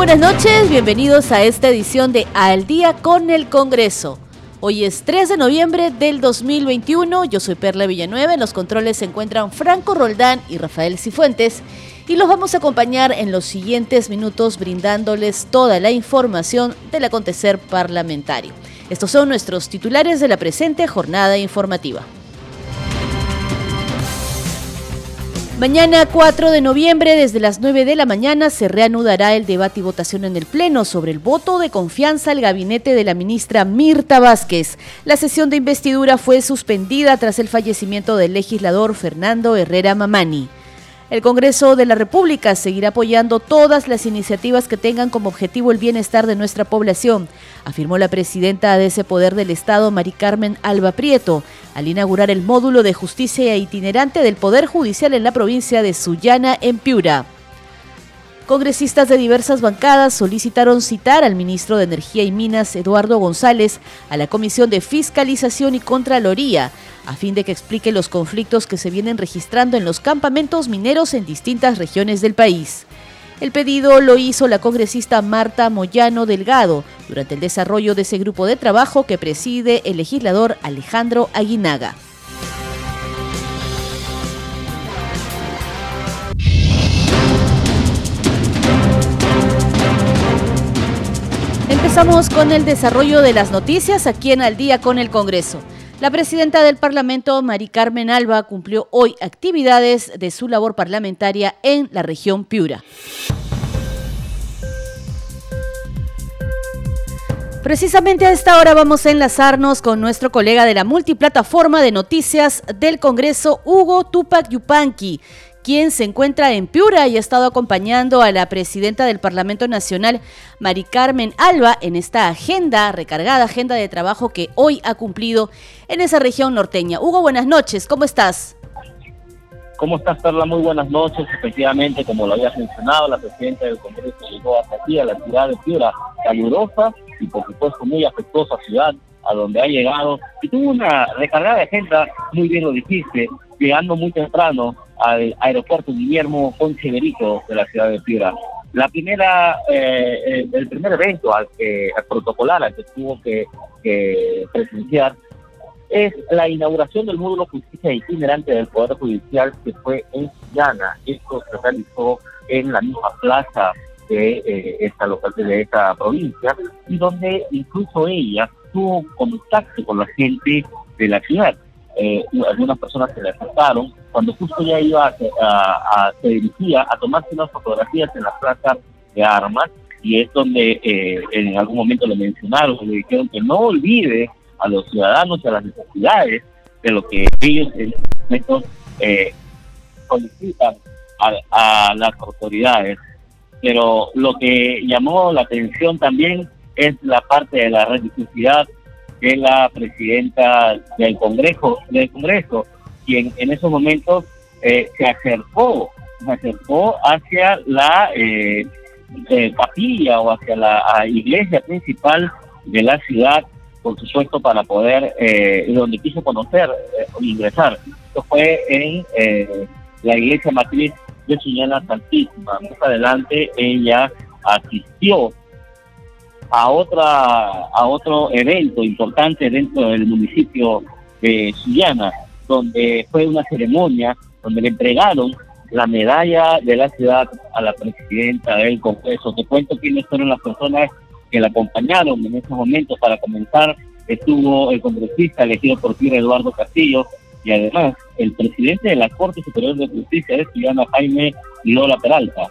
Buenas noches, bienvenidos a esta edición de Al día con el Congreso. Hoy es 3 de noviembre del 2021, yo soy Perla Villanueva, en los controles se encuentran Franco Roldán y Rafael Cifuentes y los vamos a acompañar en los siguientes minutos brindándoles toda la información del acontecer parlamentario. Estos son nuestros titulares de la presente jornada informativa. Mañana 4 de noviembre, desde las 9 de la mañana, se reanudará el debate y votación en el Pleno sobre el voto de confianza al gabinete de la ministra Mirta Vázquez. La sesión de investidura fue suspendida tras el fallecimiento del legislador Fernando Herrera Mamani. El Congreso de la República seguirá apoyando todas las iniciativas que tengan como objetivo el bienestar de nuestra población, afirmó la presidenta de ese poder del Estado, Mari Carmen Alba Prieto, al inaugurar el módulo de justicia itinerante del Poder Judicial en la provincia de Sullana, en Piura. Congresistas de diversas bancadas solicitaron citar al ministro de Energía y Minas, Eduardo González, a la Comisión de Fiscalización y Contraloría, a fin de que explique los conflictos que se vienen registrando en los campamentos mineros en distintas regiones del país. El pedido lo hizo la congresista Marta Moyano Delgado durante el desarrollo de ese grupo de trabajo que preside el legislador Alejandro Aguinaga. Empezamos con el desarrollo de las noticias aquí en Al día con el Congreso. La presidenta del Parlamento, Mari Carmen Alba, cumplió hoy actividades de su labor parlamentaria en la región Piura. Precisamente a esta hora vamos a enlazarnos con nuestro colega de la multiplataforma de noticias del Congreso, Hugo Tupac Yupanqui, quien se encuentra en Piura y ha estado acompañando a la presidenta del Parlamento Nacional, Mari Carmen Alba, en esta agenda, recargada agenda de trabajo que hoy ha cumplido en esa región norteña. Hugo, buenas noches, ¿cómo estás? ¿Cómo estás, Perla? Muy buenas noches. Efectivamente, como lo habías mencionado, la presidenta del Congreso llegó hasta aquí, a la ciudad de Piura, calurosa y, por supuesto, muy afectuosa ciudad a donde ha llegado y tuvo una recargada agenda, muy bien lo dijiste, llegando muy temprano al aeropuerto Guillermo Ponce de la ciudad de Piura. La primera, eh, el primer evento al que al protocolar al que tuvo que, presenciar es la inauguración del módulo justicia itinerante del Poder Judicial que fue en Llana. Esto se realizó en la misma plaza de eh, esta local de esta provincia y donde incluso ella tuvo contacto con la gente de la ciudad. Eh, algunas personas se le acercaron cuando justo ya iba a, se dirigía a tomarse unas fotografías en la plaza de armas y es donde eh, en algún momento le mencionaron, le dijeron que no olvide a los ciudadanos y a las necesidades de lo que ellos en estos eh, solicitan a, a las autoridades. Pero lo que llamó la atención también es la parte de la religiosidad de la presidenta del Congreso, del Congreso, quien en esos momentos eh, se acercó, se acercó hacia la eh, eh, capilla o hacia la iglesia principal de la ciudad, por supuesto, para poder, donde quiso conocer o ingresar. Esto fue en la iglesia matriz de Suñana Santísima. Más adelante ella asistió a otra a otro evento importante dentro del municipio de Sullana, donde fue una ceremonia donde le entregaron la medalla de la ciudad a la presidenta del Congreso. Te cuento quiénes fueron las personas que la acompañaron en ese momento para comenzar. Estuvo el congresista elegido por Tierra Eduardo Castillo y además el presidente de la Corte Superior de Justicia de Sullana, Jaime Lola Peralta.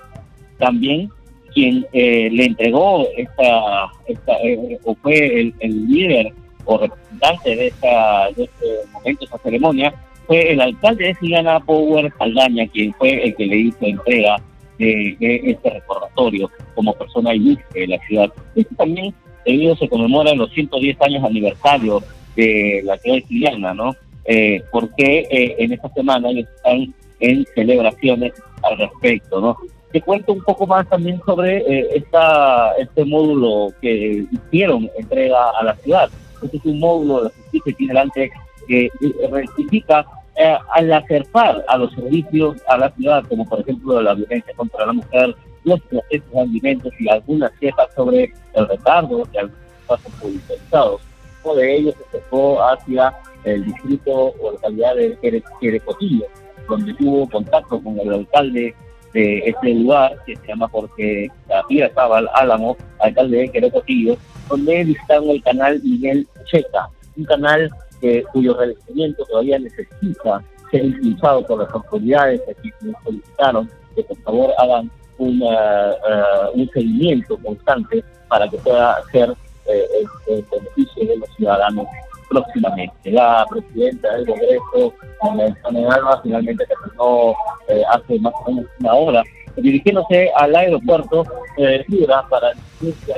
También quien eh, le entregó esta, esta eh, o fue el, líder o representante de, esta, de este momento, esta ceremonia, fue el alcalde de Sigana, Power Saldaña, quien fue el que le hizo entrega de, este recordatorio como persona ilustre de la ciudad. Esto también debido se conmemoran los 110 años aniversario de la ciudad de ¿no? Eh, porque eh, en esta semana ellos están en celebraciones al respecto, ¿no? Te cuento un poco más también sobre eh, esta, este módulo que hicieron entrega a la ciudad. Este es un módulo de la justicia itinerante que rectifica eh, al acercar a los servicios a la ciudad, como por ejemplo la violencia contra la mujer, los procesos de alimentos y algunas quejas sobre el retardo de algunos pasos judicializados. Uno de ellos se acercó hacia el distrito o localidad de Querecotillo, donde tuvo contacto con el alcalde de este lugar, que se llama Jorge García Zabal Álamo, alcalde de Querecotillo, donde visitaron el canal Miguel Checa, un canal que, cuyo revestimiento todavía necesita ser impulsado por las autoridades que solicitaron que por favor hagan una, uh, un seguimiento constante para que pueda ser eh, el, beneficio de los ciudadanos próximamente. La presidenta del Congreso, Ana Alba, finalmente terminó eh, hace más o menos una hora, dirigiéndose al aeropuerto de Fibra para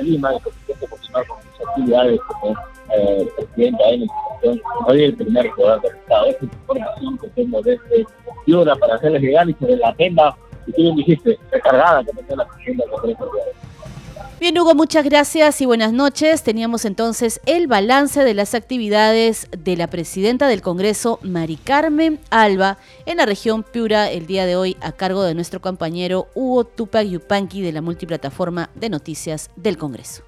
Lima por supuesto continuar con sus actividades como eh, presidenta de la institución, hoy el primer poder del Estado. Esta información que tengo desde para hacerles llegar y sobre la agenda, y tú dijiste, recargada Bien, Hugo, muchas gracias y buenas noches. Teníamos entonces el balance de las actividades de la presidenta del Congreso, Mari Carmen Alba, en la región Piura el día de hoy a cargo de nuestro compañero Hugo Tupac Yupanqui de la multiplataforma de noticias del Congreso.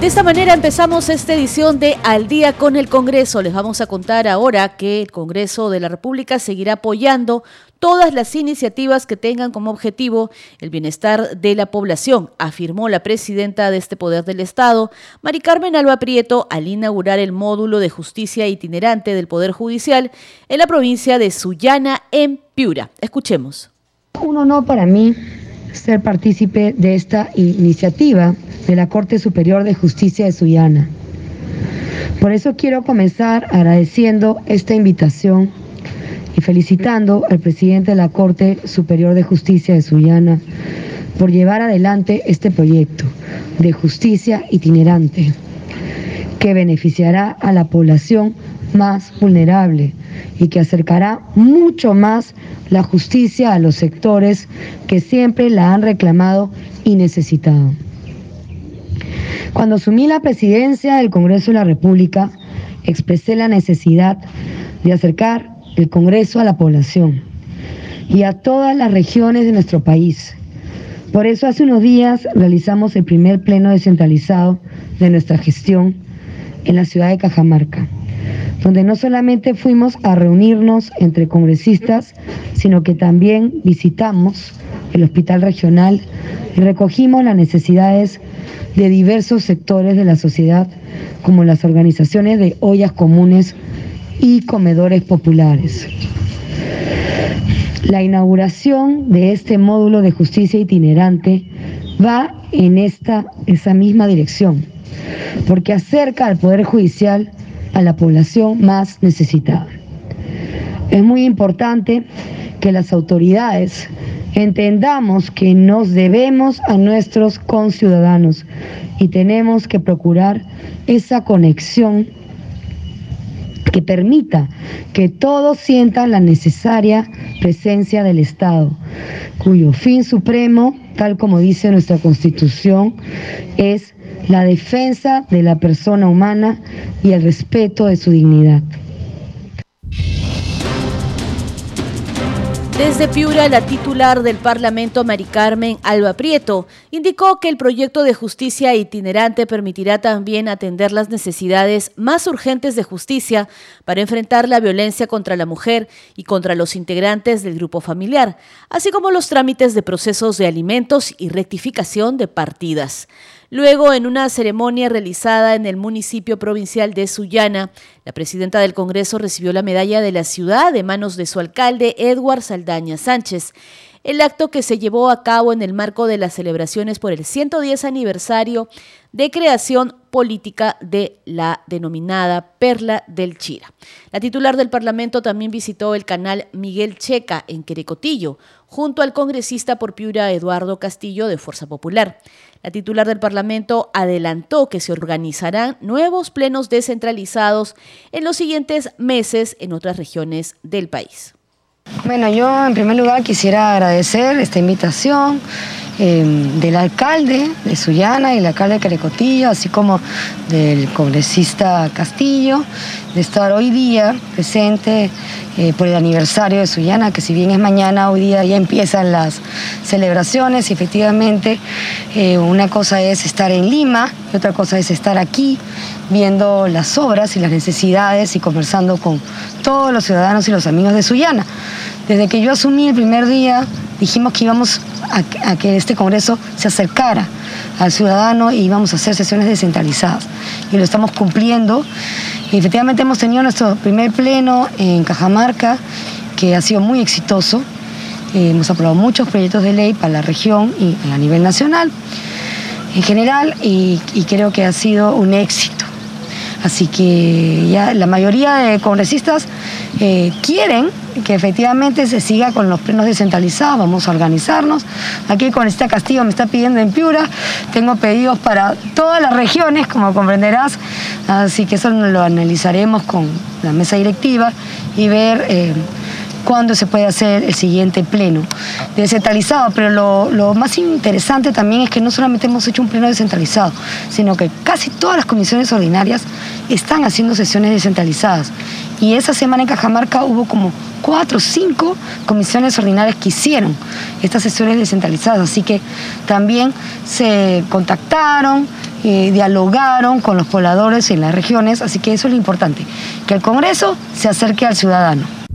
De esta manera empezamos esta edición de Al día con el Congreso. Les vamos a contar ahora que el Congreso de la República seguirá apoyando todas las iniciativas que tengan como objetivo el bienestar de la población, afirmó la presidenta de este Poder del Estado, Mari Carmen Alba Prieto, al inaugurar el módulo de justicia itinerante del Poder Judicial en la provincia de Sullana, en Piura. Escuchemos. Un honor para mí ser partícipe de esta iniciativa de la Corte Superior de Justicia de Sullana. Por eso quiero comenzar agradeciendo esta invitación y felicitando al presidente de la Corte Superior de Justicia de Sullana por llevar adelante este proyecto de justicia itinerante que beneficiará a la población más vulnerable y que acercará mucho más la justicia a los sectores que siempre la han reclamado y necesitado. Cuando asumí la presidencia del Congreso de la República, expresé la necesidad de acercar el Congreso a la población y a todas las regiones de nuestro país. Por eso hace unos días realizamos el primer pleno descentralizado de nuestra gestión en la ciudad de Cajamarca donde no solamente fuimos a reunirnos entre congresistas, sino que también visitamos el hospital regional y recogimos las necesidades de diversos sectores de la sociedad, como las organizaciones de ollas comunes y comedores populares. La inauguración de este módulo de justicia itinerante va en esta, esa misma dirección, porque acerca al Poder Judicial a la población más necesitada. Es muy importante que las autoridades entendamos que nos debemos a nuestros conciudadanos y tenemos que procurar esa conexión que permita que todos sientan la necesaria presencia del Estado, cuyo fin supremo, tal como dice nuestra Constitución, es la defensa de la persona humana y el respeto de su dignidad. Desde Piura, la titular del Parlamento, Mari Carmen Alba Prieto, indicó que el proyecto de justicia itinerante permitirá también atender las necesidades más urgentes de justicia para enfrentar la violencia contra la mujer y contra los integrantes del grupo familiar, así como los trámites de procesos de alimentos y rectificación de partidas. Luego, en una ceremonia realizada en el municipio provincial de Sullana, la presidenta del Congreso recibió la medalla de la ciudad de manos de su alcalde, Edward Saldaña Sánchez. el acto que se llevó a cabo en el marco de las celebraciones por el 110 aniversario de creación política de la denominada Perla del Chira. La titular del Parlamento también visitó el canal Miguel Checa en Querecotillo, junto al congresista por Piura Eduardo Castillo de Fuerza Popular. La titular del Parlamento adelantó que se organizarán nuevos plenos descentralizados en los siguientes meses en otras regiones del país. Bueno, yo en primer lugar quisiera agradecer esta invitación Em, del alcalde de Sullana y el alcalde de Carecotillo, así como del congresista Castillo, de estar hoy día presente eh, por el aniversario de Sullana, que si bien es mañana, hoy día ya empiezan las celebraciones y efectivamente eh, una cosa es estar en Lima y otra cosa es estar aquí viendo las obras y las necesidades y conversando con todos los ciudadanos y los amigos de Sullana. Desde que yo asumí el primer día, dijimos que íbamos a, que este Congreso se acercara al ciudadano y íbamos a hacer sesiones descentralizadas. Y lo estamos cumpliendo. Y efectivamente hemos tenido nuestro primer pleno en Cajamarca, que ha sido muy exitoso. Eh, hemos aprobado muchos proyectos de ley para la región y a nivel nacional en general y creo que ha sido un éxito. Así que ya la mayoría de congresistas eh, quieren que efectivamente se siga con los plenos descentralizados, vamos a organizarnos. Aquí con este Castillo me está pidiendo en Piura, tengo pedidos para todas las regiones, como comprenderás, así que eso lo analizaremos con la mesa directiva y ver eh, cuándo se puede hacer el siguiente pleno descentralizado. Pero lo, más interesante también es que no solamente hemos hecho un pleno descentralizado, sino que casi todas las comisiones ordinarias están haciendo sesiones descentralizadas. Y esa semana en Cajamarca hubo como cuatro o cinco comisiones ordinarias que hicieron estas sesiones descentralizadas. Así que también se contactaron, eh, dialogaron con los pobladores en las regiones. Así que eso es lo importante, que el Congreso se acerque al ciudadano.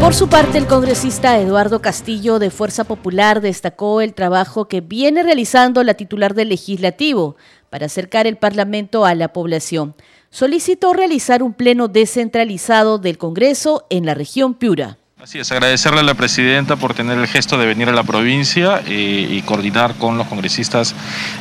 Por su parte, el congresista Eduardo Castillo de Fuerza Popular destacó el trabajo que viene realizando la titular del legislativo para acercar el Parlamento a la población solicitó realizar un pleno descentralizado del Congreso en la región Piura. Así es, agradecerle a la presidenta por tener el gesto de venir a la provincia eh, y coordinar con los congresistas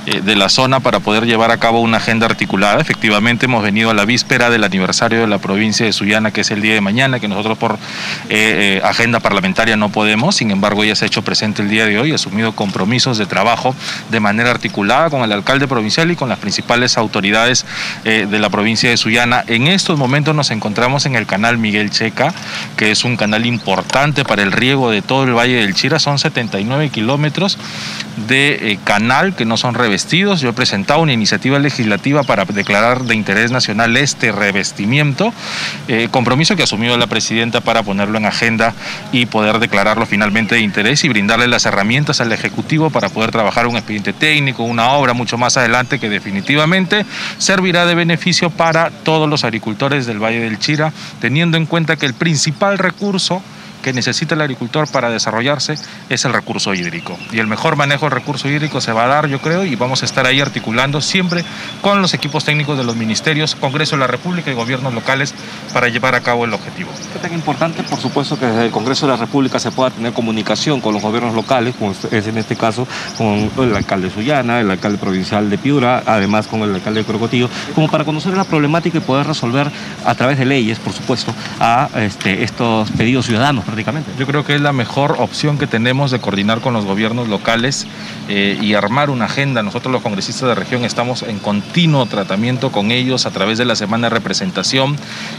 eh, de la zona para poder llevar a cabo una agenda articulada. Efectivamente, hemos venido a la víspera del aniversario de la provincia de Sullana, que es el día de mañana, que nosotros por eh, agenda parlamentaria no podemos. Sin embargo, ella se ha hecho presente el día de hoy, ha asumido compromisos de trabajo de manera articulada con el alcalde provincial y con las principales autoridades de la provincia de Sullana. En estos momentos nos encontramos en el canal Miguel Checa, que es un canal importante importante para el riego de todo el Valle del Chira. Son 79 kilómetros de eh, canal que no son revestidos. Yo he presentado una iniciativa legislativa para declarar de interés nacional este revestimiento, eh, compromiso que ha asumido la presidenta para ponerlo en agenda y poder declararlo finalmente de interés y brindarle las herramientas al Ejecutivo para poder trabajar un expediente técnico, una obra mucho más adelante que definitivamente servirá de beneficio para todos los agricultores del Valle del Chira, teniendo en cuenta que el principal recurso que necesita el agricultor para desarrollarse es el recurso hídrico. Y el mejor manejo del recurso hídrico se va a dar, yo creo, y vamos a estar ahí articulando siempre con los equipos técnicos de los ministerios, Congreso de la República y gobiernos locales para llevar a cabo el objetivo. Es tan importante, por supuesto, que desde el Congreso de la República se pueda tener comunicación con los gobiernos locales, como es en este caso con el alcalde Sullana, el alcalde provincial de Piura, además con el alcalde de Crocotillo, como para conocer la problemática y poder resolver a través de leyes, por supuesto, a este, estos pedidos ciudadanos Yo creo que es la mejor opción que tenemos de coordinar con los gobiernos locales eh, y armar una agenda. Nosotros los congresistas de región estamos en continuo tratamiento con ellos a través de la semana de representación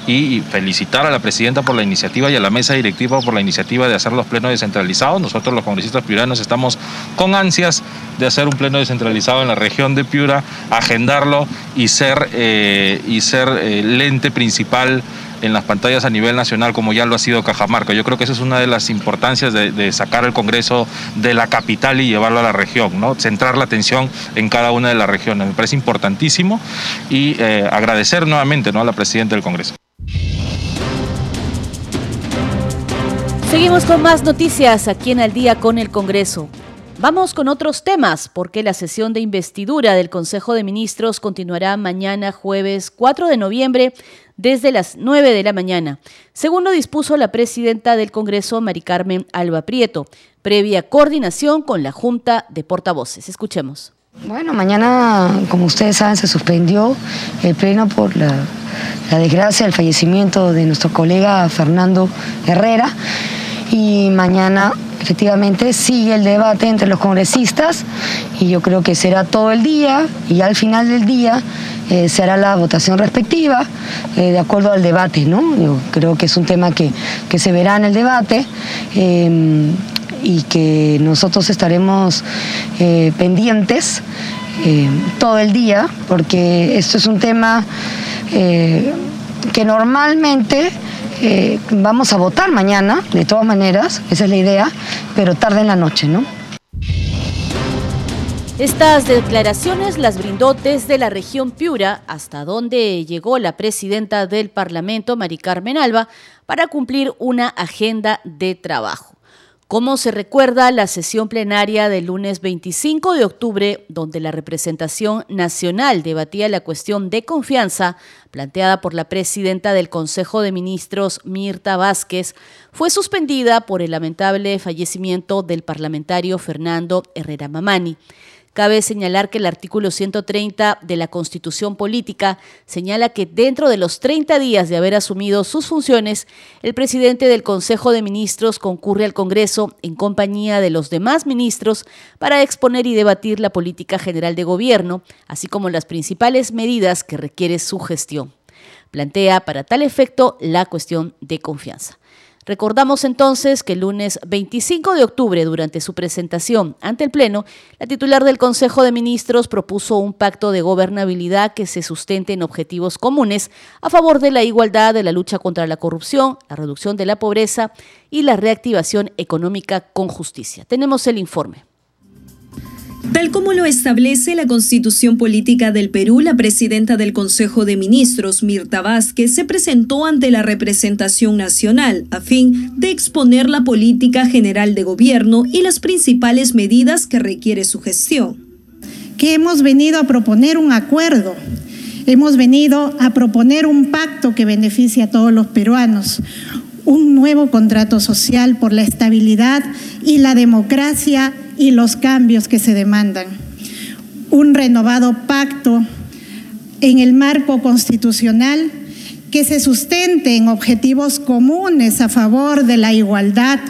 y felicitar a la presidenta por la iniciativa y a la mesa directiva por la iniciativa de hacer los plenos descentralizados. Nosotros los congresistas piuranos estamos con ansias de hacer un pleno descentralizado en la región de Piura, agendarlo y ser, eh, y ser eh, lente principal en las pantallas a nivel nacional como ya lo ha sido Cajamarca. Yo creo que esa es una de las importancias de, sacar el Congreso de la capital y llevarlo a la región, ¿no? centrar la atención en cada una de las regiones. Me parece importantísimo y eh, agradecer nuevamente ¿no? a la presidenta del Congreso. Seguimos con más noticias aquí en Al día con el Congreso. Vamos con otros temas, porque la sesión de investidura del Consejo de Ministros continuará mañana jueves 4 de noviembre desde las 9 de la mañana, según lo dispuso la presidenta del Congreso, Mari Carmen Alba Prieto, previa coordinación con la Junta de Portavoces. Escuchemos. Bueno, mañana, como ustedes saben, se suspendió el pleno por la, la desgracia, el fallecimiento de nuestro colega Fernando Herrera y mañana efectivamente sigue el debate entre los congresistas y yo creo que será todo el día y al final del día eh, se hará la votación respectiva eh, de acuerdo al debate, ¿no? Yo creo que es un tema que, se verá en el debate eh, y que nosotros estaremos pendientes todo el día porque esto es un tema que normalmente eh, vamos a votar mañana, de todas maneras, esa es la idea, pero tarde en la noche, ¿no? Estas declaraciones las brindó desde la región Piura, hasta donde llegó la presidenta del Parlamento, Mari Carmen Alba, para cumplir una agenda de trabajo. Como se recuerda la sesión plenaria del lunes 25 de octubre, donde la representación nacional debatía la cuestión de confianza planteada por la presidenta del Consejo de Ministros, Mirta Vázquez, fue suspendida por el lamentable fallecimiento del parlamentario Fernando Herrera Mamani. Cabe señalar que el artículo 130 de la Constitución Política señala que dentro de los 30 días de haber asumido sus funciones, el presidente del Consejo de Ministros concurre al Congreso en compañía de los demás ministros para exponer y debatir la política general de gobierno, así como las principales medidas que requiere su gestión. Plantea para tal efecto la cuestión de confianza. Recordamos entonces que el lunes 25 de octubre, durante su presentación ante el Pleno, la titular del Consejo de Ministros propuso un pacto de gobernabilidad que se sustente en objetivos comunes a favor de la igualdad, de la lucha contra la corrupción, la reducción de la pobreza y la reactivación económica con justicia. Tenemos el informe. Tal como lo establece la Constitución Política del Perú, la presidenta del Consejo de Ministros, Mirta Vázquez, se presentó ante la representación nacional a fin de exponer la política general de gobierno y las principales medidas que requiere su gestión. Que hemos venido a proponer un acuerdo, hemos venido a proponer un pacto que beneficie a todos los peruanos, un nuevo contrato social por la estabilidad y la democracia y los cambios que se demandan. Un renovado pacto en el marco constitucional que se sustente en objetivos comunes a favor de la igualdad,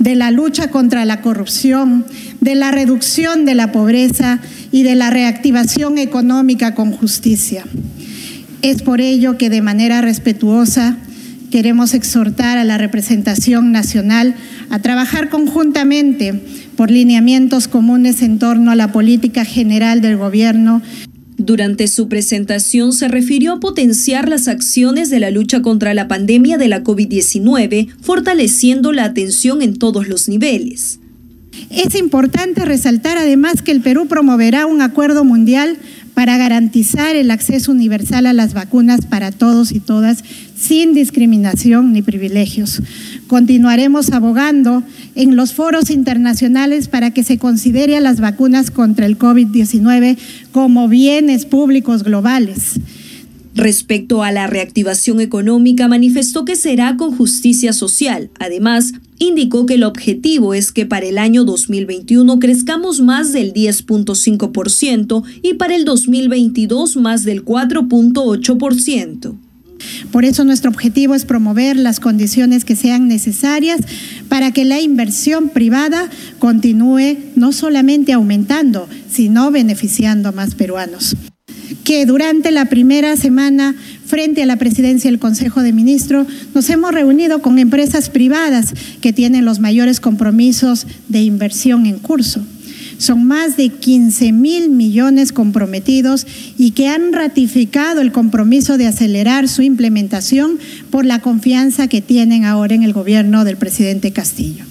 de la lucha contra la corrupción, de la reducción de la pobreza y de la reactivación económica con justicia. Es por ello que de manera respetuosa queremos exhortar a la representación nacional a trabajar conjuntamente por lineamientos comunes en torno a la política general del gobierno. Durante su presentación se refirió a potenciar las acciones de la lucha contra la pandemia de la COVID-19, fortaleciendo la atención en todos los niveles. Es importante resaltar además que el Perú promoverá un acuerdo mundial para garantizar el acceso universal a las vacunas para todos y todas, sin discriminación ni privilegios. Continuaremos abogando en los foros internacionales para que se considere a las vacunas contra el COVID-19 como bienes públicos globales. Respecto a la reactivación económica, manifestó que será con justicia social. Además, indicó que el objetivo es que para el año 2021 crezcamos más del 10.5% y para el 2022 más del 4.8%. Por eso nuestro objetivo es promover las condiciones que sean necesarias para que la inversión privada continúe no solamente aumentando, sino beneficiando a más peruanos que durante la primera semana frente a la presidencia del Consejo de Ministros nos hemos reunido con empresas privadas que tienen los mayores compromisos de inversión en curso. Son más de 15 mil millones comprometidos y que han ratificado el compromiso de acelerar su implementación por la confianza que tienen ahora en el gobierno del presidente Castillo.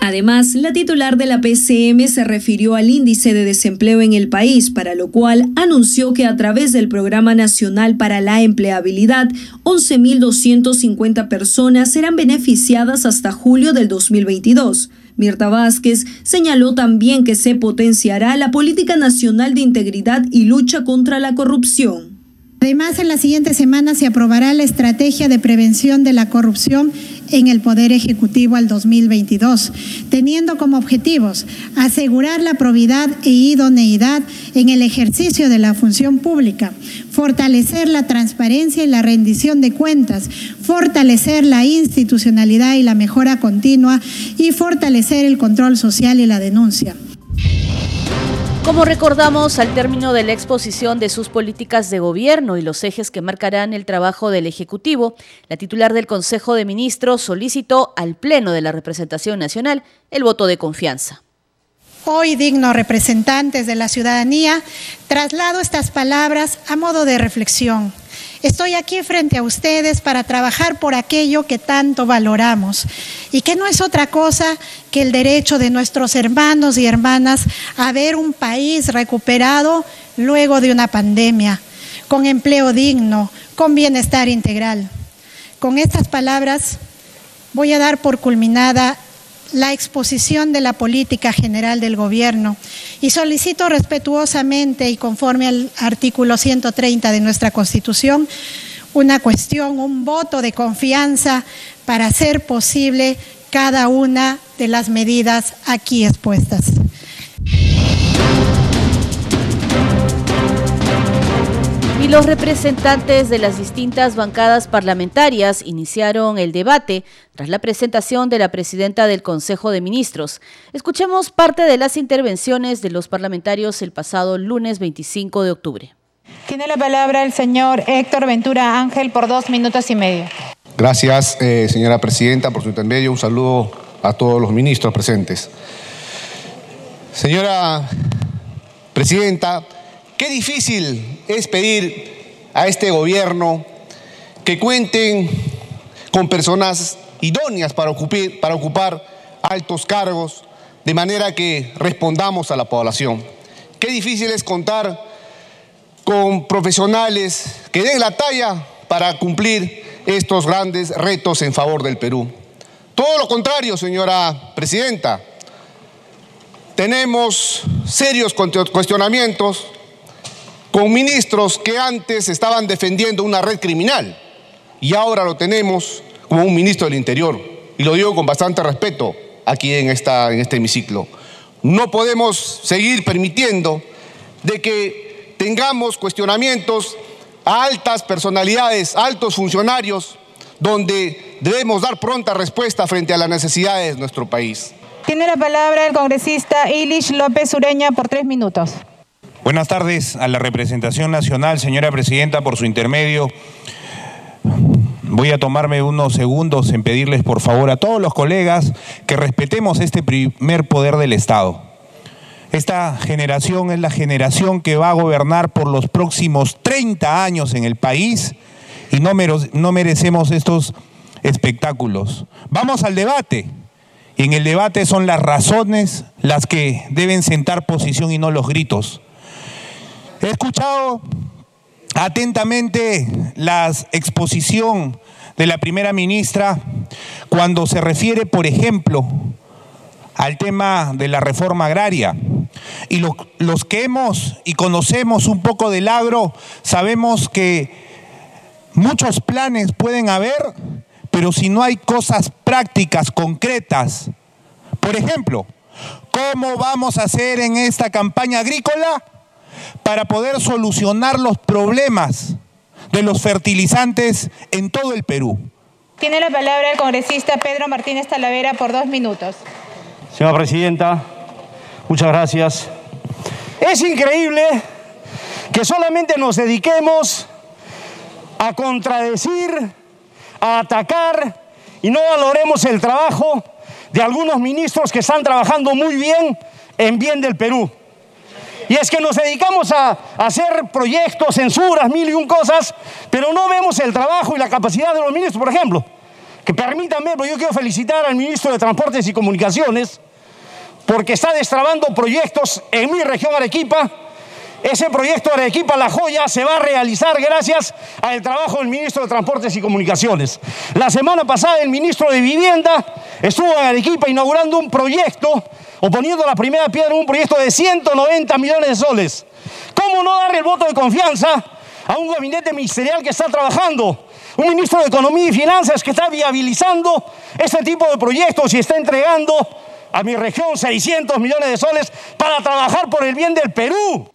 Además, la titular de la PCM se refirió al índice de desempleo en el país, para lo cual anunció que a través del Programa Nacional para la Empleabilidad, 11.250 personas serán beneficiadas hasta julio del 2022. Mirta Vázquez señaló también que se potenciará la política nacional de integridad y lucha contra la corrupción. Además, en la siguiente semana se aprobará la estrategia de prevención de la corrupción en el Poder Ejecutivo al 2022, teniendo como objetivos asegurar la probidad e idoneidad en el ejercicio de la función pública, fortalecer la transparencia y la rendición de cuentas, fortalecer la institucionalidad y la mejora continua y fortalecer el control social y la denuncia. Como recordamos, al término de la exposición de sus políticas de gobierno y los ejes que marcarán el trabajo del Ejecutivo, la titular del Consejo de Ministros solicitó al Pleno de la Representación Nacional el voto de confianza. Hoy, dignos representantes de la ciudadanía, traslado estas palabras a modo de reflexión Estoy aquí frente a ustedes para trabajar por aquello que tanto valoramos y que no es otra cosa que el derecho de nuestros hermanos y hermanas a ver un país recuperado luego de una pandemia, con empleo digno, con bienestar integral. Con estas palabras voy a dar por culminada la exposición de la política general del gobierno y solicito respetuosamente y conforme al artículo 130 de nuestra Constitución una cuestión, un voto de confianza para hacer posible cada una de las medidas aquí expuestas. Y los representantes de las distintas bancadas parlamentarias iniciaron el debate tras la presentación de la presidenta del Consejo de Ministros. Escuchemos parte de las intervenciones de los parlamentarios el pasado lunes 25 de octubre. Tiene la palabra el señor Héctor Ventura Ángel por dos minutos y medio. Gracias, eh, señora presidenta, por su intermedio. Un saludo a todos los ministros presentes. Señora presidenta, Qué difícil es pedir a este gobierno que cuenten con personas idóneas para ocupar, altos cargos de manera que respondamos a la población. Qué difícil es contar con profesionales que den la talla para cumplir estos grandes retos en favor del Perú. Todo lo contrario, señora presidenta. Tenemos serios cuestionamientos con ministros que antes estaban defendiendo una red criminal y ahora lo tenemos como un ministro del Interior. Y lo digo con bastante respeto aquí en, esta, en este hemiciclo. No podemos seguir permitiendo de que tengamos cuestionamientos a altas personalidades, altos funcionarios, donde debemos dar pronta respuesta frente a las necesidades de nuestro país. Tiene la palabra el congresista Ilish López Ureña por tres minutos. Buenas tardes a la representación nacional, señora presidenta, por su intermedio. Voy a tomarme unos segundos en pedirles por favor a todos los colegas que respetemos este primer poder del Estado. Esta generación es la generación que va a gobernar por los próximos 30 años en el país y no, merecemos estos espectáculos. Vamos al debate. Y en el debate son las razones las que deben sentar posición y no los gritos. He escuchado atentamente la exposición de la primera ministra cuando se refiere, por ejemplo, al tema de la reforma agraria. Y los que hemos y conocemos un poco del agro, sabemos que muchos planes pueden haber, pero si no hay cosas prácticas, concretas, por ejemplo, ¿cómo vamos a hacer en esta campaña agrícola? Para poder solucionar los problemas de los fertilizantes en todo el Perú. Tiene la palabra el congresista Pedro Martínez Talavera por dos minutos. Señora Presidenta, muchas gracias. Es increíble que solamente nos dediquemos a contradecir, a atacar y no valoremos el trabajo de algunos ministros que están trabajando muy bien en bien del Perú. Y es que nos dedicamos a, hacer proyectos, censuras, mil y un cosas, pero no vemos el trabajo y la capacidad de los ministros, por ejemplo, que permítanme, pero yo quiero felicitar al ministro de Transportes y Comunicaciones porque está destrabando proyectos en mi región Arequipa. Ese proyecto Arequipa La Joya se va a realizar gracias al trabajo del ministro de Transportes y Comunicaciones. La semana pasada el ministro de Vivienda estuvo en Arequipa inaugurando un proyecto o poniendo la primera piedra en un proyecto de 190 millones de soles. ¿Cómo no darle el voto de confianza a un gabinete ministerial que está trabajando? Un ministro de Economía y Finanzas que está viabilizando este tipo de proyectos y está entregando a mi región 600 millones de soles para trabajar por el bien del Perú.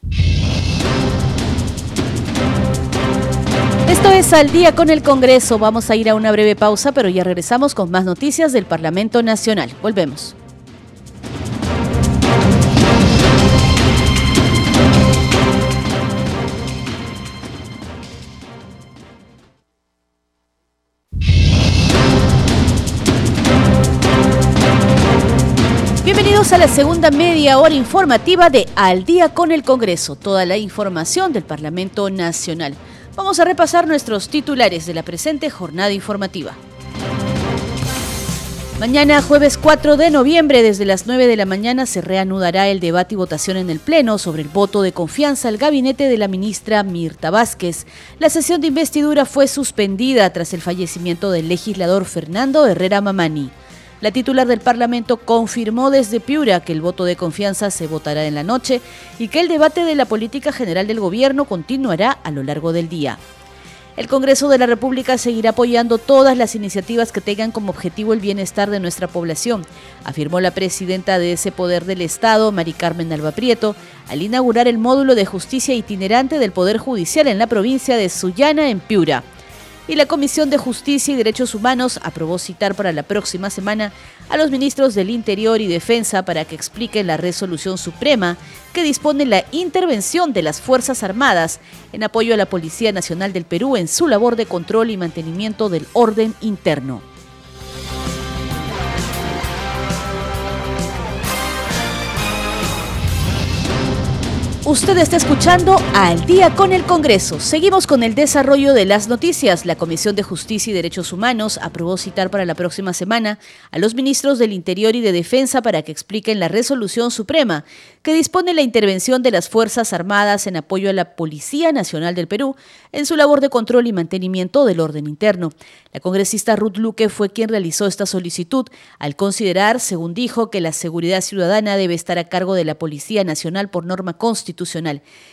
Esto es al día con el Congreso. Vamos a ir a una breve pausa, pero ya regresamos con más noticias del Parlamento Nacional. Volvemos. Bienvenidos a la segunda media hora informativa de Al día con el Congreso, toda la información del Parlamento Nacional. Vamos a repasar nuestros titulares de la presente jornada informativa. Mañana, jueves 4 de noviembre, desde las 9 de la mañana, se reanudará el debate y votación en el Pleno sobre el voto de confianza al gabinete de la ministra Mirta Vázquez. La sesión de investidura fue suspendida tras el fallecimiento del legislador Fernando Herrera Mamani. La titular del Parlamento confirmó desde Piura que el voto de confianza se votará en la noche y que el debate de la política general del gobierno continuará a lo largo del día. El Congreso de la República seguirá apoyando todas las iniciativas que tengan como objetivo el bienestar de nuestra población, afirmó la presidenta de ese poder del Estado, Mari Carmen Alba Prieto, al inaugurar el módulo de justicia itinerante del Poder Judicial en la provincia de Sullana, en Piura y la Comisión de Justicia y Derechos Humanos aprobó citar para la próxima semana a los ministros del Interior y Defensa para que expliquen la resolución suprema que dispone la intervención de las Fuerzas Armadas en apoyo a la Policía Nacional del Perú en su labor de control y mantenimiento del orden interno. Usted está escuchando Al día con el Congreso. Seguimos con el desarrollo de las noticias. La Comisión de Justicia y Derechos Humanos aprobó citar para la próxima semana a los ministros del Interior y de Defensa para que expliquen la resolución suprema que dispone la intervención de las Fuerzas Armadas en apoyo a la Policía Nacional del Perú en su labor de control y mantenimiento del orden interno. La congresista Ruth Luque fue quien realizó esta solicitud al considerar, según dijo, que la seguridad ciudadana debe estar a cargo de la Policía Nacional por norma constitucional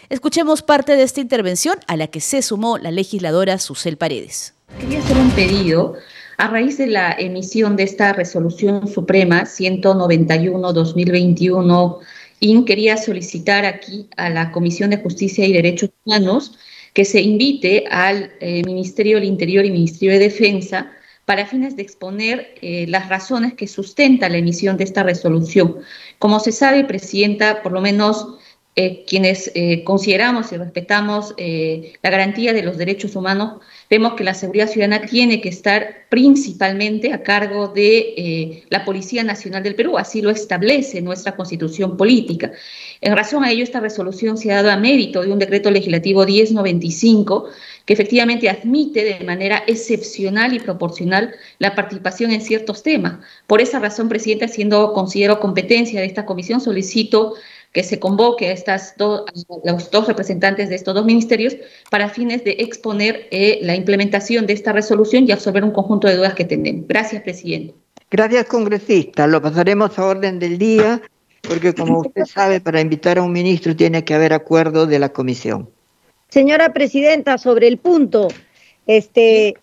Escuchemos parte de esta intervención a la que se sumó la legisladora Susel Paredes. Quería hacer un pedido a raíz de la emisión de esta resolución suprema 191-2021 y quería solicitar aquí a la Comisión de Justicia y Derechos Humanos que se invite al eh, Ministerio del Interior y Ministerio de Defensa para fines de exponer eh, las razones que sustentan la emisión de esta resolución. Como se sabe, Presidenta, por lo menos eh, quienes eh, consideramos y respetamos eh, la garantía de los derechos humanos, vemos que la seguridad ciudadana tiene que estar principalmente a cargo de la Policía Nacional del Perú, así lo establece nuestra constitución política. En razón a ello, esta resolución se ha dado a mérito de un decreto legislativo 1095 que efectivamente admite de manera excepcional y proporcional la participación en ciertos temas. Por esa razón, Presidenta, siendo considero competencia de esta comisión, solicito que se convoque a, estas los dos representantes de estos dos ministerios para fines de exponer eh, la implementación de esta resolución y absorber un conjunto de dudas que tenemos. Gracias, presidente. Gracias, congresista. Lo pasaremos a orden del día, porque como usted sabe, para invitar a un ministro tiene que haber acuerdo de la comisión. Señora presidenta, sobre el punto, este,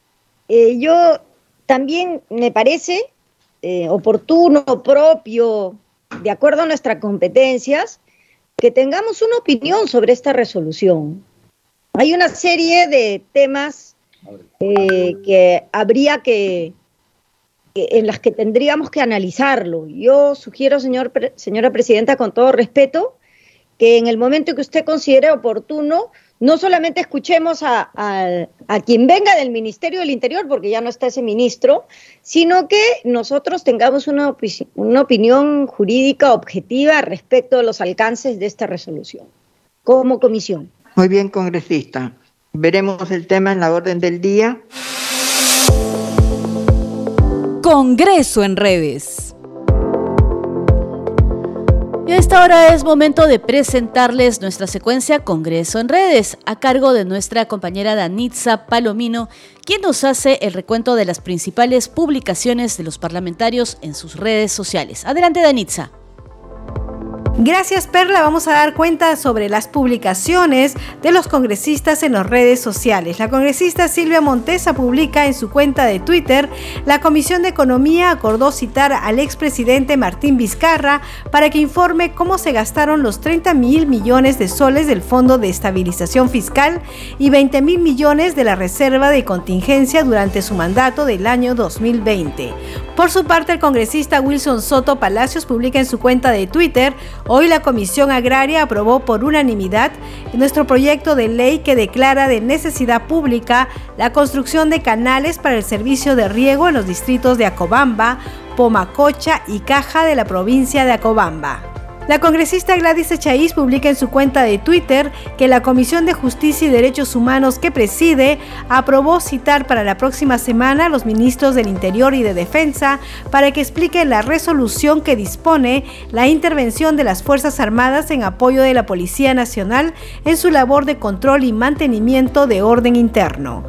eh, yo también me parece eh, oportuno, propio, de acuerdo a nuestras competencias, que tengamos una opinión sobre esta resolución. Hay una serie de temas eh, que habría que, en las que tendríamos que analizarlo. Yo sugiero, señor, señora presidenta, con todo respeto, que en el momento que usted considere oportuno, no solamente escuchemos a, quien venga del Ministerio del Interior, porque ya no está ese ministro, sino que nosotros tengamos una, una opinión jurídica objetiva respecto de los alcances de esta resolución, como comisión. Muy bien, congresista. Veremos el tema en la orden del día. Congreso en redes. Y a esta hora es momento de presentarles nuestra secuencia Congreso en redes, a cargo de nuestra compañera Danitza Palomino, quien nos hace el recuento de las principales publicaciones de los parlamentarios en sus redes sociales. Adelante, Danitza. Gracias Perla, vamos a dar cuenta sobre las publicaciones de los congresistas en las redes sociales. La congresista Silvia Montesa publica en su cuenta de Twitter, la Comisión de Economía acordó citar al expresidente Martín Vizcarra para que informe cómo se gastaron los 30 mil millones de soles del Fondo de Estabilización Fiscal y 20 mil millones de la Reserva de Contingencia durante su mandato del año 2020. Por su parte, el congresista Wilson Soto Palacios publica en su cuenta de Twitter, hoy la Comisión Agraria aprobó por unanimidad nuestro proyecto de ley que declara de necesidad pública la construcción de canales para el servicio de riego en los distritos de Acobamba, Pomacocha y Caja de la provincia de Acobamba. La congresista Gladys Echaíz publica en su cuenta de Twitter que la Comisión de Justicia y Derechos Humanos que preside aprobó citar para la próxima semana a los ministros del Interior y de Defensa para que expliquen la resolución que dispone la intervención de las Fuerzas Armadas en apoyo de la Policía Nacional en su labor de control y mantenimiento de orden interno.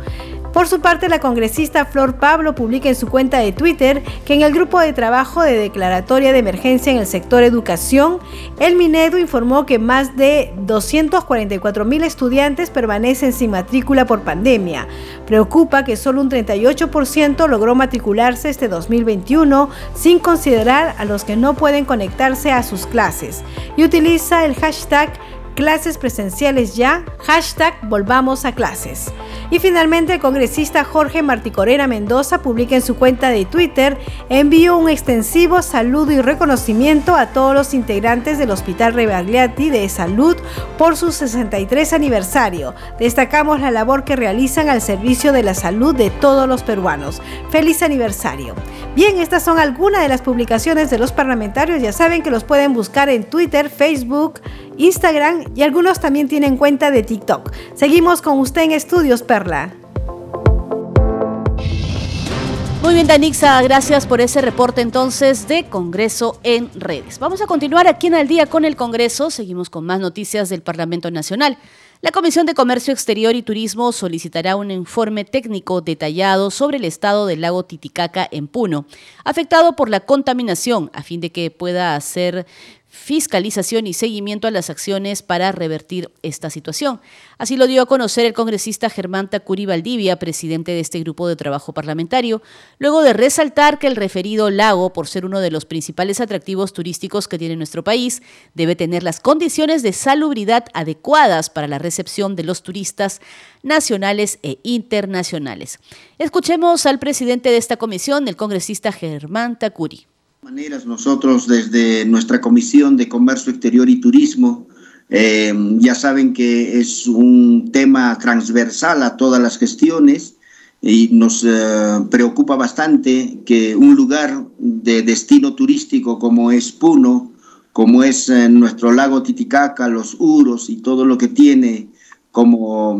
Por su parte, la congresista Flor Pablo publica en su cuenta de Twitter que en el grupo de trabajo de declaratoria de emergencia en el sector educación, el Minedo informó que más de 244 mil estudiantes permanecen sin matrícula por pandemia. Preocupa que solo un 38% logró matricularse este 2021 sin considerar a los que no pueden conectarse a sus clases y utiliza el hashtag clases presenciales ya, hashtag volvamos a clases. Y finalmente el congresista Jorge Marticorena Mendoza publica en su cuenta de Twitter, envió un extensivo saludo y reconocimiento a todos los integrantes del Hospital Rebagliati de Salud por su 63 aniversario. Destacamos la labor que realizan al servicio de la salud de todos los peruanos. Feliz aniversario. Bien, estas son algunas de las publicaciones de los parlamentarios. Ya saben que los pueden buscar en Twitter, Facebook, Instagram y algunos también tienen cuenta de TikTok. Seguimos con usted en Estudios Perla. Muy bien, Danixa, gracias por ese reporte entonces de Congreso en redes. Vamos a continuar aquí en Al Día con el Congreso. Seguimos con más noticias del Parlamento Nacional. La Comisión de Comercio Exterior y Turismo solicitará un informe técnico detallado sobre el estado del lago Titicaca en Puno, afectado por la contaminación, a fin de que pueda hacer fiscalización y seguimiento a las acciones para revertir esta situación. Así lo dio a conocer el congresista Germán Tacuri Valdivia, presidente de este grupo de trabajo parlamentario, luego de resaltar que el referido lago, por ser uno de los principales atractivos turísticos que tiene nuestro país, debe tener las condiciones de salubridad adecuadas para la recepción de los turistas nacionales e internacionales. Escuchemos al presidente de esta comisión, el congresista Germán Tacuri maneras nosotros desde nuestra Comisión de Comercio Exterior y Turismo eh, ya saben que es un tema transversal a todas las gestiones y nos eh, preocupa bastante que un lugar de destino turístico como es Puno, como es eh, nuestro lago Titicaca, los Uros y todo lo que tiene como,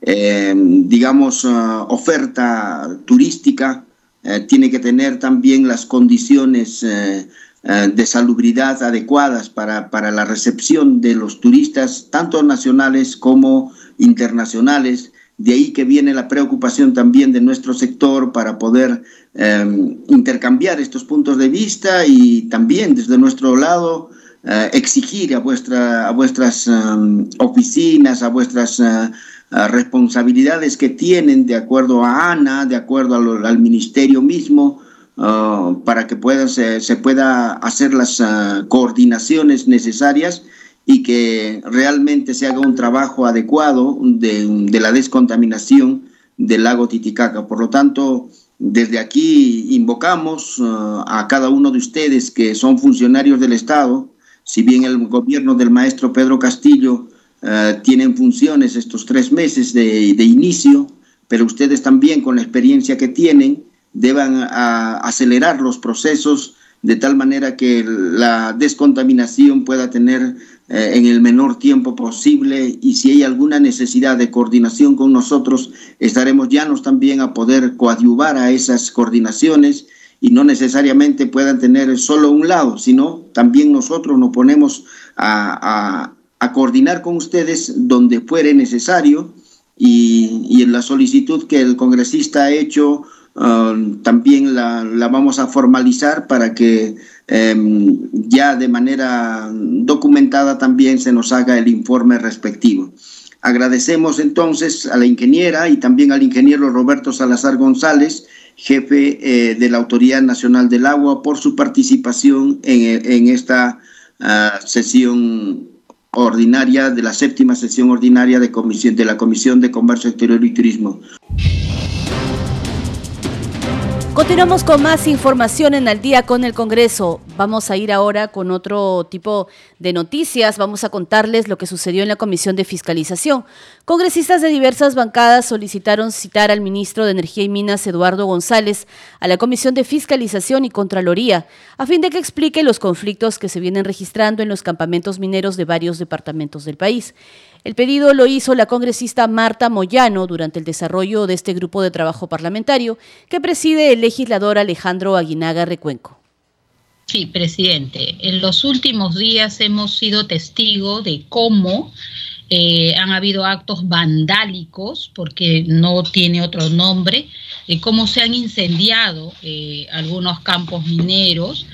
digamos, oferta turística, eh, tiene que tener también las condiciones eh, eh, de salubridad adecuadas para, para, la recepción de los turistas, tanto nacionales como internacionales. De ahí que viene la preocupación también de nuestro sector para poder intercambiar estos puntos de vista y también desde nuestro lado exigir a, vuestra, a vuestras oficinas, a vuestras responsabilidades que tienen de acuerdo a ANA, de acuerdo al ministerio mismo, ah, para que pueda, se, pueda hacer las ah, coordinaciones necesarias y que realmente se haga un trabajo adecuado de, la descontaminación del lago Titicaca. Por lo tanto, desde aquí invocamos ah, a cada uno de ustedes que son funcionarios del Estado, si bien el gobierno del maestro Pedro Castillo eh, tienen funciones estos tres meses de, inicio, pero ustedes también con la experiencia que tienen deban acelerar los procesos de tal manera que la descontaminación pueda tener eh, en el menor tiempo posible. Y si hay alguna necesidad de coordinación con nosotros, estaremos llanos también a poder coadyuvar a esas coordinaciones y no necesariamente puedan tener solo un lado, sino también nosotros nos ponemos a, coordinar con ustedes donde fuere necesario y, en la solicitud que el congresista ha hecho um, también la, vamos a formalizar para que em, ya de manera documentada también se nos haga el informe respectivo. Agradecemos entonces a la ingeniera y también al ingeniero Roberto Salazar González, jefe eh, de la Autoridad Nacional del Agua, por su participación en, esta ah, sesión ordinaria, de la séptima sesión ordinaria de, comisión, de la Comisión de Comercio Exterior y Turismo. Continuamos con más información en Al día con el Congreso. Vamos a ir ahora con otro tipo de noticias. Vamos a contarles lo que sucedió en la Comisión de Fiscalización. Congresistas de diversas bancadas solicitaron citar al ministro de Energía y Minas, Eduardo González, a la Comisión de Fiscalización y Contraloría, a fin de que explique los conflictos que se vienen registrando en los campamentos mineros de varios departamentos del país. El pedido lo hizo la congresista Marta Moyano durante el desarrollo de este grupo de trabajo parlamentario que preside el legislador Alejandro Aguinaga Recuenco. Sí, presidente. En los últimos días hemos sido testigos de cómo eh, han habido actos vandálicos, porque no tiene otro nombre, de cómo se han incendiado eh, algunos campos mineros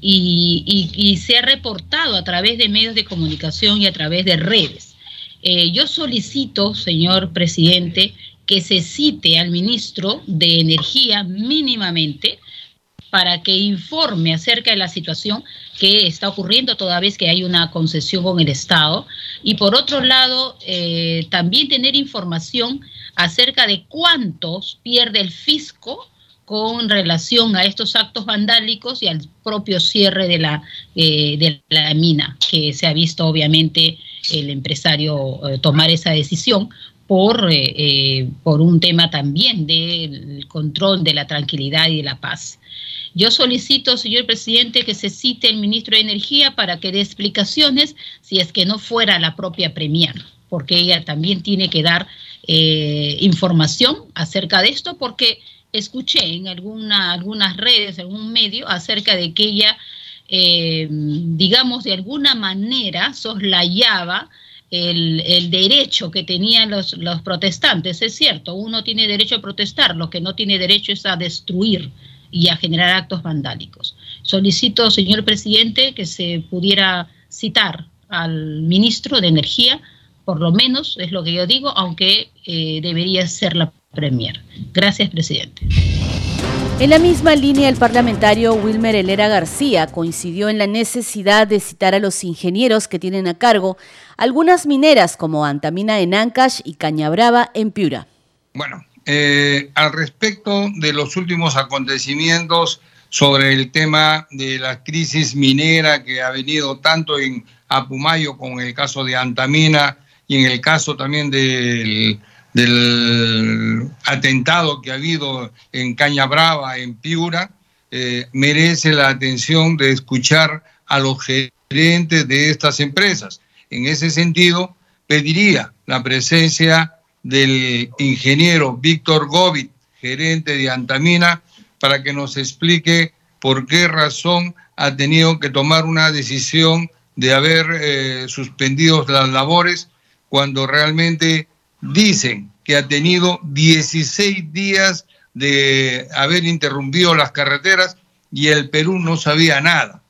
y, y se ha reportado a través de medios de comunicación y a través de redes. Eh, yo solicito, señor presidente, que se cite al ministro de Energía mínimamente para que informe acerca de la situación que está ocurriendo toda vez que hay una concesión con el Estado. Y por otro lado, eh, también tener información acerca de cuántos pierde el fisco con relación a estos actos vandálicos y al propio cierre de la, eh, de la mina, que se ha visto obviamente el empresario eh, tomar esa decisión por, eh, por un tema también del control de la tranquilidad y de la paz. Yo solicito, señor presidente, que se cite el ministro de Energía para que dé explicaciones si es que no fuera la propia Premier, porque ella también tiene que dar información acerca de esto, porque escuché en alguna, algunas redes, en algún medio, acerca de que ella, eh, digamos, de alguna manera soslayaba el, el, derecho que tenían los, los protestantes. Es cierto, uno tiene derecho a protestar, lo que no tiene derecho es a destruir y a generar actos vandálicos. Solicito, señor presidente, que se pudiera citar al ministro de Energía, por lo menos es lo que yo digo, aunque eh, debería ser la Premier. Gracias, presidente. En la misma línea, el parlamentario Wilmer Helera García coincidió en la necesidad de citar a los ingenieros que tienen a cargo algunas mineras como Antamina en Ancash y Cañabrava en Piura. Bueno, eh, al respecto de los últimos acontecimientos sobre el tema de la crisis minera que ha venido tanto en Apumayo con el caso de Antamina y en el caso también del del atentado que ha habido en Caña Brava, en Piura, eh, merece la atención de escuchar a los gerentes de estas empresas. En ese sentido, pediría la presencia del ingeniero Víctor Govit, gerente de Antamina, para que nos explique por qué razón ha tenido que tomar una decisión de haber eh, suspendido las labores cuando realmente dicen que ha tenido 16 días de haber interrumpido las carreteras y el Perú no sabía nada.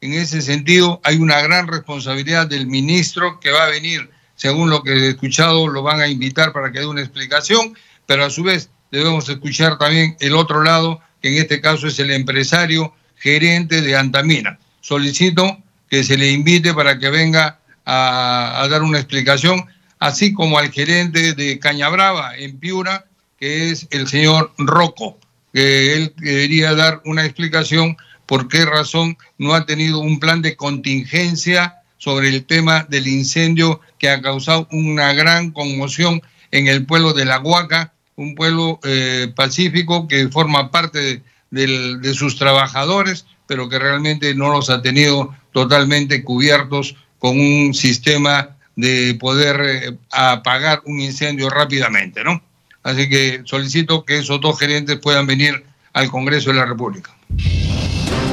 En ese sentido, hay una gran responsabilidad del ministro que va a venir, según lo que he escuchado, lo van a invitar para que dé una explicación, pero a su vez debemos escuchar también el otro lado, que en este caso es el empresario gerente de Antamina. Solicito que se le invite para que venga a, dar una explicación así como al gerente de Cañabrava en Piura, que es el señor Rocco, que él debería dar una explicación por qué razón no ha tenido un plan de contingencia sobre el tema del incendio que ha causado una gran conmoción en el pueblo de La Huaca, un pueblo eh, pacífico que forma parte de, sus trabajadores, pero que realmente no los ha tenido totalmente cubiertos con un sistema de poder eh, apagar un incendio rápidamente, ¿no? Así que solicito que esos dos gerentes puedan venir al Congreso de la República.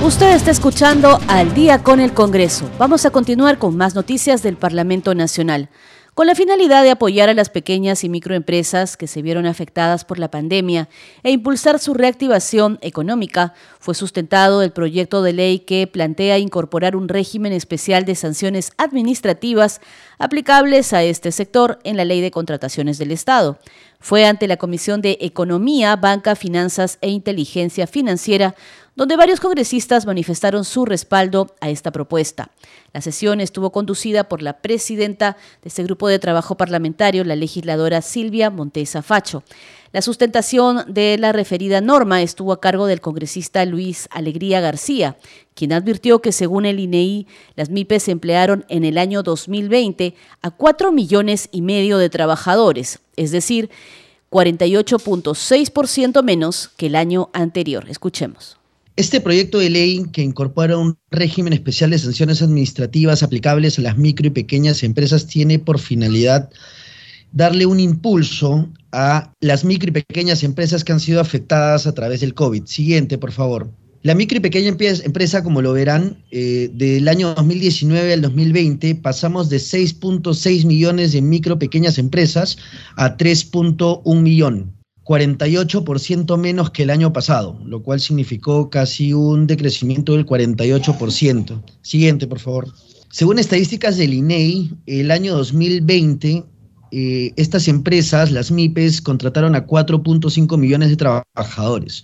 Usted está escuchando Al día con el Congreso. Vamos a continuar con más noticias del Parlamento Nacional. Con la finalidad de apoyar a las pequeñas y microempresas que se vieron afectadas por la pandemia e impulsar su reactivación económica, fue sustentado el proyecto de ley que plantea incorporar un régimen especial de sanciones administrativas aplicables a este sector en la Ley de Contrataciones del Estado. Fue ante la Comisión de Economía, Banca, Finanzas e Inteligencia Financiera donde varios congresistas manifestaron su respaldo a esta propuesta. La sesión estuvo conducida por la presidenta de este grupo de trabajo parlamentario, la legisladora Silvia Montesa Facho. La sustentación de la referida norma estuvo a cargo del congresista Luis Alegría García, quien advirtió que según el INEI, e las MIPES emplearon en el año 2020 a 4 millones y medio de trabajadores, es decir, 48.6% menos que el año anterior. Escuchemos. Este proyecto de ley que incorpora un régimen especial de sanciones administrativas aplicables a las micro y pequeñas empresas tiene por finalidad darle un impulso a las micro y pequeñas empresas que han sido afectadas a través del COVID. Siguiente, por favor. La micro y pequeña empresa, como lo verán, eh, del año 2019 al 2020 pasamos de 6.6 millones de micro y pequeñas empresas a 3.1 millón. 48% menos que el año pasado, lo cual significó casi un decrecimiento del 48%. Siguiente, por favor. Según estadísticas del INEI, e el año 2020, eh, estas empresas, las MIPES, contrataron a 4.5 millones de trabajadores,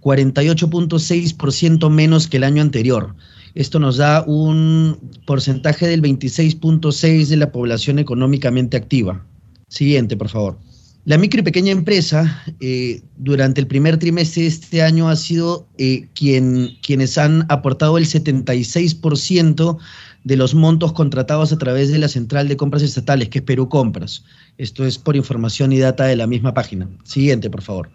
48.6% menos que el año anterior. Esto nos da un porcentaje del 26.6% de la población económicamente activa. Siguiente, por favor. La micro y pequeña empresa eh, durante el primer trimestre de este año ha sido eh, quien, quienes han aportado el 76% de los montos contratados a través de la central de compras estatales, que es Perú Compras. Esto es por información y data de la misma página. Siguiente, por favor.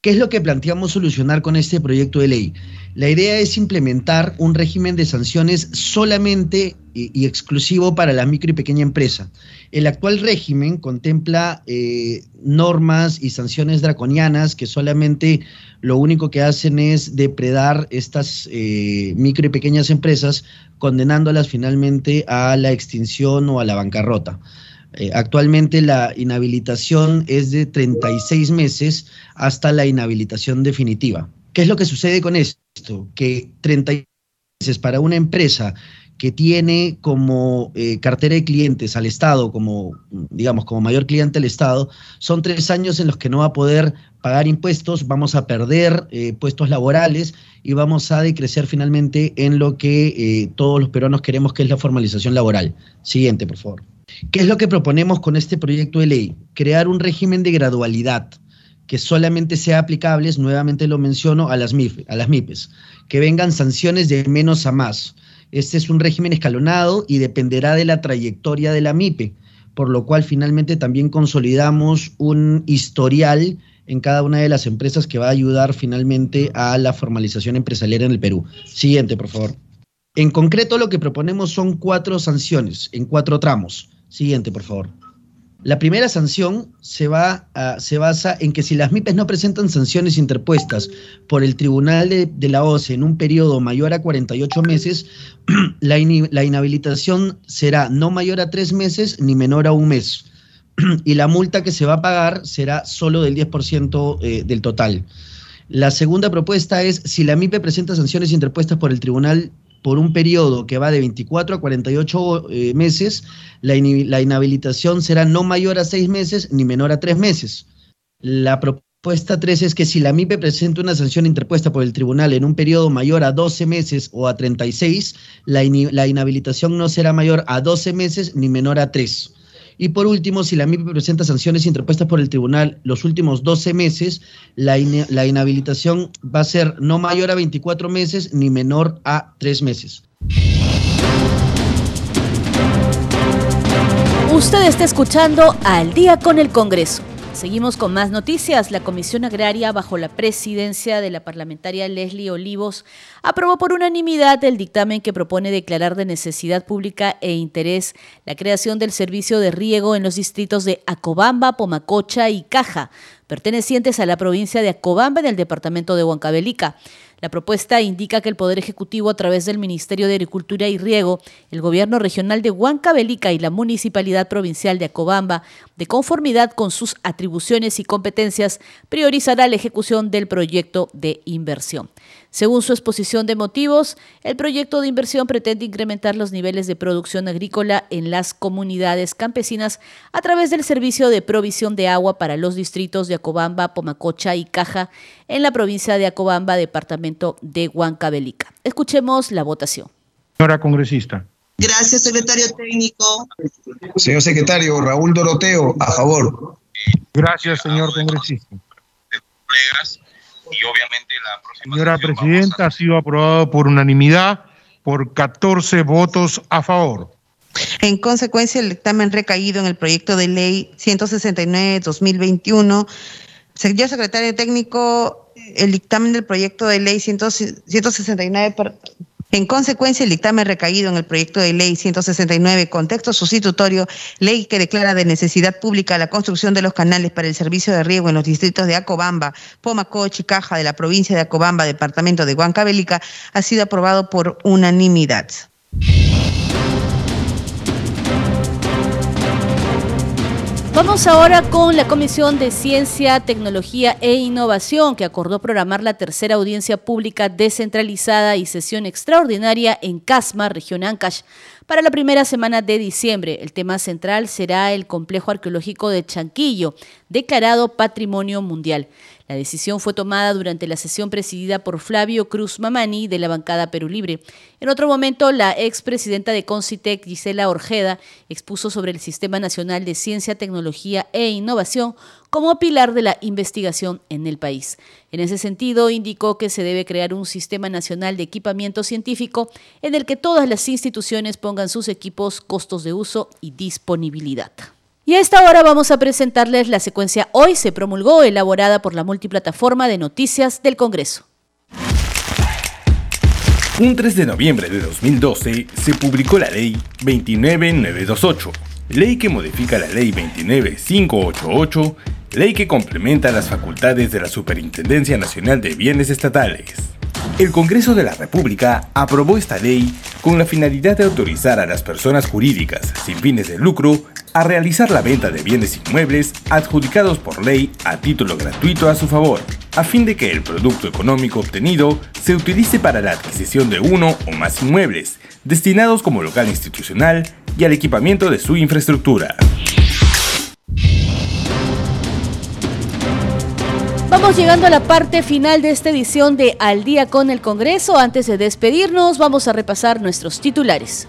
¿Qué es lo que planteamos solucionar con este proyecto de ley? La idea es implementar un régimen de sanciones solamente y, exclusivo para la micro y pequeña empresa. El actual régimen contempla eh, normas y sanciones draconianas que solamente lo único que hacen es depredar estas eh, micro y pequeñas empresas, condenándolas finalmente a la extinción o a la bancarrota. Eh, actualmente la inhabilitación es de 36 meses hasta la inhabilitación definitiva. ¿Qué es lo que sucede con esto? Que 36 meses para una empresa que tiene como eh, cartera de clientes al Estado, como, digamos, como mayor cliente al Estado, son tres años en los que no va a poder pagar impuestos, vamos a perder eh, puestos laborales y vamos a decrecer finalmente en lo que todos los peruanos queremos, que es la formalización laboral. Siguiente, por favor. ¿Qué es lo que proponemos con este proyecto de ley? Crear un régimen de gradualidad que solamente sea aplicables, nuevamente lo menciono, a las, a las MIPES, que vengan sanciones de menos a más. Este es un régimen escalonado y dependerá de la trayectoria de la MIPE, por lo cual finalmente también consolidamos un historial en cada una de las empresas que va a ayudar finalmente a la formalización empresarial en el Perú. Siguiente, por favor. En concreto, lo que proponemos son cuatro sanciones en cuatro tramos. Siguiente, por favor. La primera sanción se, va se basa en que si las MIPES no presentan sanciones interpuestas por el Tribunal de, la OCE en un periodo mayor a 48 meses, la, la inhabilitación será no mayor a tres meses ni menor a un mes. y la multa que se va a pagar será solo del 10% eh, del total. La segunda propuesta es, si la MIPE presenta sanciones interpuestas por el Tribunal por un periodo que va de 24 a 48 eh, meses, la, inhabilitación será no mayor a seis meses ni menor a tres meses. La propuesta 3 es que si la MIPE presenta una sanción interpuesta por el tribunal en un periodo mayor a 12 meses o a 36, la, la inhabilitación no será mayor a 12 meses ni menor a 3. Y por último, si la MIPE presenta sanciones interpuestas por el tribunal los últimos 12 meses, la, la inhabilitación va a ser no mayor a 24 meses ni menor a 3 meses. Usted está escuchando Al día con el Congreso. Seguimos con más noticias. La Comisión Agraria, bajo la presidencia de la parlamentaria Leslie Olivos, aprobó por unanimidad el dictamen que propone declarar de necesidad pública e interés la creación del servicio de riego en los distritos de Acobamba, Pomacocha y Caja, pertenecientes a la provincia de Acobamba en el departamento de Huancavelica. La propuesta indica que el Poder Ejecutivo, a través del Ministerio de Agricultura y Riego, el Gobierno Regional de Huancavelica y la Municipalidad Provincial de Acobamba, de conformidad con sus atribuciones y competencias, priorizará la ejecución del proyecto de inversión. Según su exposición de motivos, el proyecto de inversión pretende incrementar los niveles de producción agrícola en las comunidades campesinas a través del servicio de provisión de agua para los distritos de Acobamba, Pomacocha y Caja en la provincia de Acobamba, departamento de Huancavelica. Escuchemos la votación. Señora congresista. Gracias, secretario técnico. Señor secretario, Raúl Doroteo, a favor. Gracias, señor congresista. Colegas, y obviamente la próxima Señora Presidenta, ha sido aprobado por unanimidad por 14 votos a favor. En consecuencia, el dictamen recaído en el proyecto de ley 169-2021. Señor secretario técnico, el dictamen del proyecto de ley 100 169. En consecuencia, el dictamen recaído en el proyecto de ley 169, contexto sustitutorio, ley que declara de necesidad pública la construcción de los canales para el servicio de riego en los distritos de Acobamba, Pomacoche y Caja de la provincia de Acobamba, departamento de Huancavelica, ha sido aprobado por unanimidad. Vamos ahora con la Comisión de Ciencia, Tecnología e Innovación, que acordó programar la tercera audiencia pública descentralizada y sesión extraordinaria en Casma, región Ancash, para la primera semana de diciembre. El tema central será el complejo arqueológico de Chanquillo, declarado Patrimonio Mundial. La decisión fue tomada durante la sesión presidida por Flavio Cruz Mamani de la bancada Perú Libre. En otro momento, la expresidenta de Concitec, Gisela Orjeda, expuso sobre el Sistema Nacional de Ciencia, Tecnología e Innovación como pilar de la investigación en el país. En ese sentido, indicó que se debe crear un sistema nacional de equipamiento científico en el que todas las instituciones pongan sus equipos, costos de uso y disponibilidad. Y a esta hora vamos a presentarles la secuencia Hoy se promulgó, elaborada por la multiplataforma de noticias del Congreso. Un 3 de noviembre de 2012 se publicó la Ley 29928, ley que modifica la Ley 29588, ley que complementa las facultades de la Superintendencia Nacional de Bienes Estatales. El Congreso de la República aprobó esta ley con la finalidad de autorizar a las personas jurídicas sin fines de lucro a realizar la venta de bienes inmuebles adjudicados por ley a título gratuito a su favor, a fin de que el producto económico obtenido se utilice para la adquisición de uno o más inmuebles, destinados como local institucional y al equipamiento de su infraestructura. Vamos llegando a la parte final de esta edición de Al día con el Congreso. Antes de despedirnos, vamos a repasar nuestros titulares.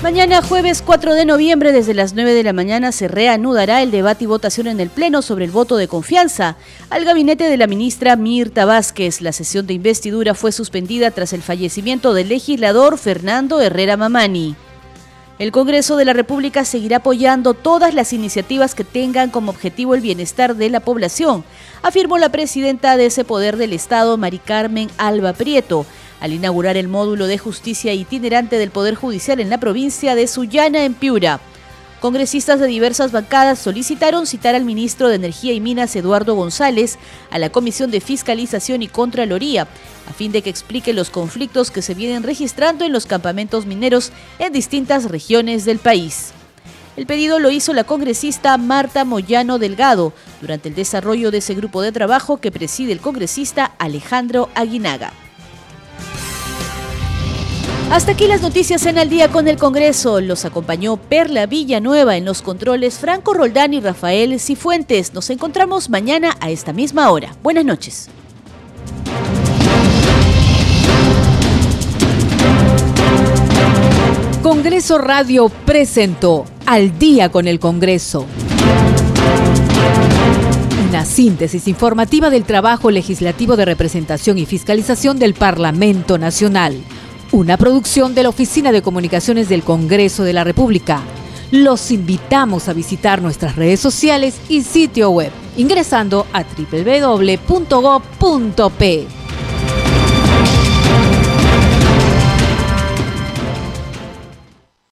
Mañana jueves 4 de noviembre desde las 9 de la mañana se reanudará el debate y votación en el Pleno sobre el voto de confianza al gabinete de la ministra Mirta Vázquez. La sesión de investidura fue suspendida tras el fallecimiento del legislador Fernando Herrera Mamani. El Congreso de la República seguirá apoyando todas las iniciativas que tengan como objetivo el bienestar de la población, afirmó la presidenta de ese poder del Estado, Mari Carmen Alba Prieto, al inaugurar el módulo de justicia itinerante del Poder Judicial en la provincia de Sullana, en Piura. Congresistas de diversas bancadas solicitaron citar al ministro de Energía y Minas, Eduardo González, a la Comisión de Fiscalización y Contraloría, a fin de que explique los conflictos que se vienen registrando en los campamentos mineros en distintas regiones del país. El pedido lo hizo la congresista Marta Moyano Delgado durante el desarrollo de ese grupo de trabajo que preside el congresista Alejandro Aguinaga. Hasta aquí las noticias en Al día con el Congreso. Los acompañó Perla Villanueva en los controles, Franco Roldán y Rafael Cifuentes. Nos encontramos mañana a esta misma hora. Buenas noches. Congreso Radio presentó Al día con el Congreso. Una síntesis informativa del trabajo legislativo de representación y fiscalización del Parlamento Nacional. Una producción de la Oficina de Comunicaciones del Congreso de la República. Los invitamos a visitar nuestras redes sociales y sitio web ingresando a www.go.p.